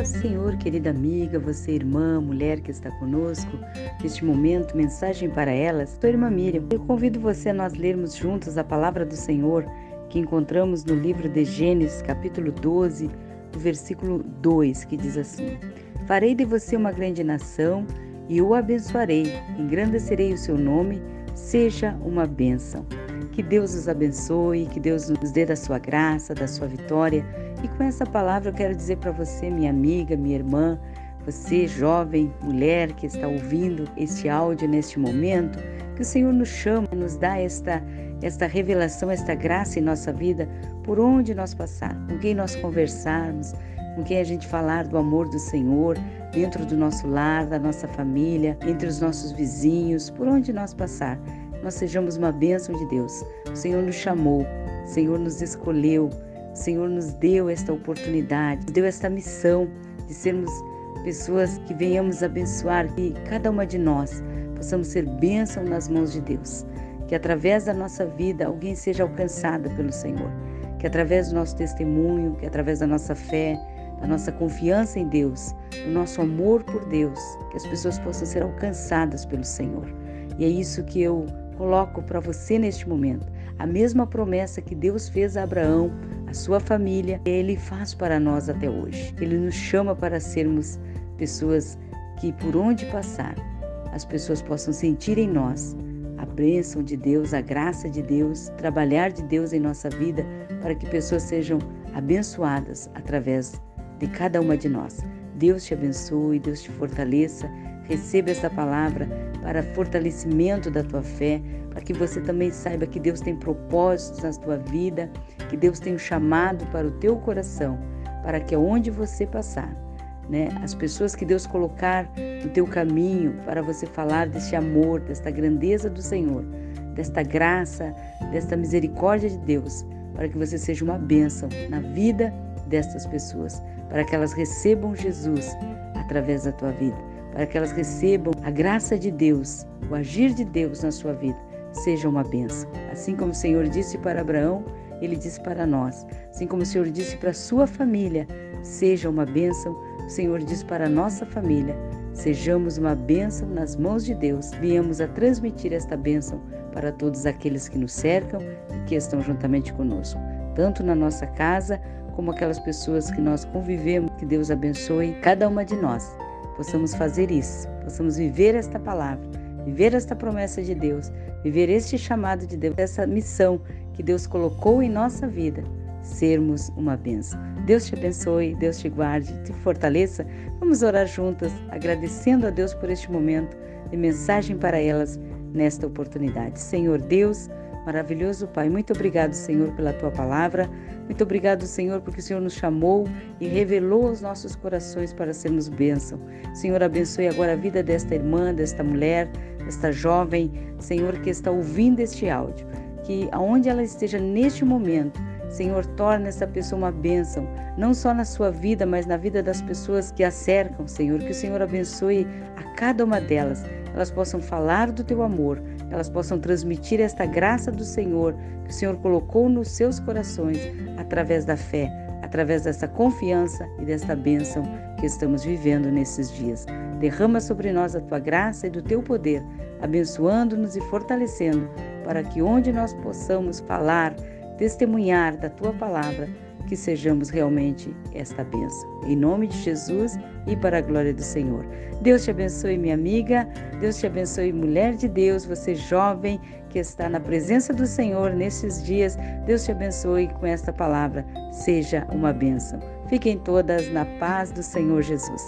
Paz, Senhor, querida amiga, você irmã, mulher que está conosco, neste momento, mensagem para elas, sua irmã Miriam. Eu convido você a nós lermos juntos a palavra do Senhor que encontramos no livro de Gênesis, capítulo 12, do versículo 2, que diz assim: Farei de você uma grande nação e o abençoarei, engrandecerei o seu nome, seja uma bênção. Que Deus os abençoe, que Deus nos dê da sua graça, da sua vitória. E com essa palavra eu quero dizer para você, minha amiga, minha irmã, você, jovem, mulher que está ouvindo este áudio neste momento, que o Senhor nos chama, nos dá esta, esta revelação, esta graça em nossa vida, por onde nós passar, com quem nós conversarmos, com quem a gente falar do amor do Senhor, dentro do nosso lar, da nossa família, entre os nossos vizinhos, por onde nós passar nós sejamos uma bênção de Deus. O Senhor nos chamou, o Senhor nos escolheu, o Senhor nos deu esta oportunidade, nos deu esta missão de sermos pessoas que venhamos abençoar, que cada uma de nós possamos ser bênção nas mãos de Deus. Que através da nossa vida alguém seja alcançada pelo Senhor. Que através do nosso testemunho, que através da nossa fé, da nossa confiança em Deus, do nosso amor por Deus, que as pessoas possam ser alcançadas pelo Senhor. E é isso que eu coloco para você neste momento. A mesma promessa que Deus fez a Abraão, a sua família, ele faz para nós até hoje. Ele nos chama para sermos pessoas que por onde passar, as pessoas possam sentir em nós a bênção de Deus, a graça de Deus, trabalhar de Deus em nossa vida para que pessoas sejam abençoadas através de cada uma de nós. Deus te abençoe, Deus te fortaleça. Receba esta palavra para fortalecimento da tua fé, para que você também saiba que Deus tem propósitos na tua vida, que Deus tem um chamado para o teu coração, para que aonde você passar, né, as pessoas que Deus colocar no teu caminho para você falar deste amor, desta grandeza do Senhor, desta graça, desta misericórdia de Deus, para que você seja uma bênção na vida destas pessoas, para que elas recebam Jesus através da tua vida para que elas recebam a graça de Deus, o agir de Deus na sua vida, seja uma benção. Assim como o Senhor disse para Abraão, ele disse para nós. Assim como o Senhor disse para a sua família, seja uma bênção. O Senhor diz para a nossa família, sejamos uma bênção nas mãos de Deus. Viemos a transmitir esta bênção para todos aqueles que nos cercam e que estão juntamente conosco, tanto na nossa casa como aquelas pessoas que nós convivemos. Que Deus abençoe cada uma de nós possamos fazer isso, possamos viver esta palavra, viver esta promessa de Deus, viver este chamado de Deus, essa missão que Deus colocou em nossa vida, sermos uma bênção. Deus te abençoe, Deus te guarde, te fortaleça. Vamos orar juntas, agradecendo a Deus por este momento de mensagem para elas nesta oportunidade. Senhor Deus, Maravilhoso Pai, muito obrigado, Senhor, pela tua palavra. Muito obrigado, Senhor, porque o Senhor nos chamou e revelou aos nossos corações para sermos bênção. Senhor, abençoe agora a vida desta irmã, desta mulher, desta jovem, Senhor, que está ouvindo este áudio. Que aonde ela esteja neste momento, Senhor, torne essa pessoa uma bênção, não só na sua vida, mas na vida das pessoas que a cercam, Senhor. Que o Senhor abençoe a cada uma delas, elas possam falar do teu amor, elas possam transmitir esta graça do Senhor que o Senhor colocou nos seus corações através da fé, através dessa confiança e desta bênção que estamos vivendo nesses dias. Derrama sobre nós a tua graça e do teu poder, abençoando-nos e fortalecendo, para que onde nós possamos falar, testemunhar da tua palavra, que sejamos realmente esta bênção. Em nome de Jesus e para a glória do Senhor. Deus te abençoe, minha amiga. Deus te abençoe, mulher de Deus, você jovem que está na presença do Senhor nesses dias. Deus te abençoe com esta palavra. Seja uma bênção. Fiquem todas na paz do Senhor Jesus.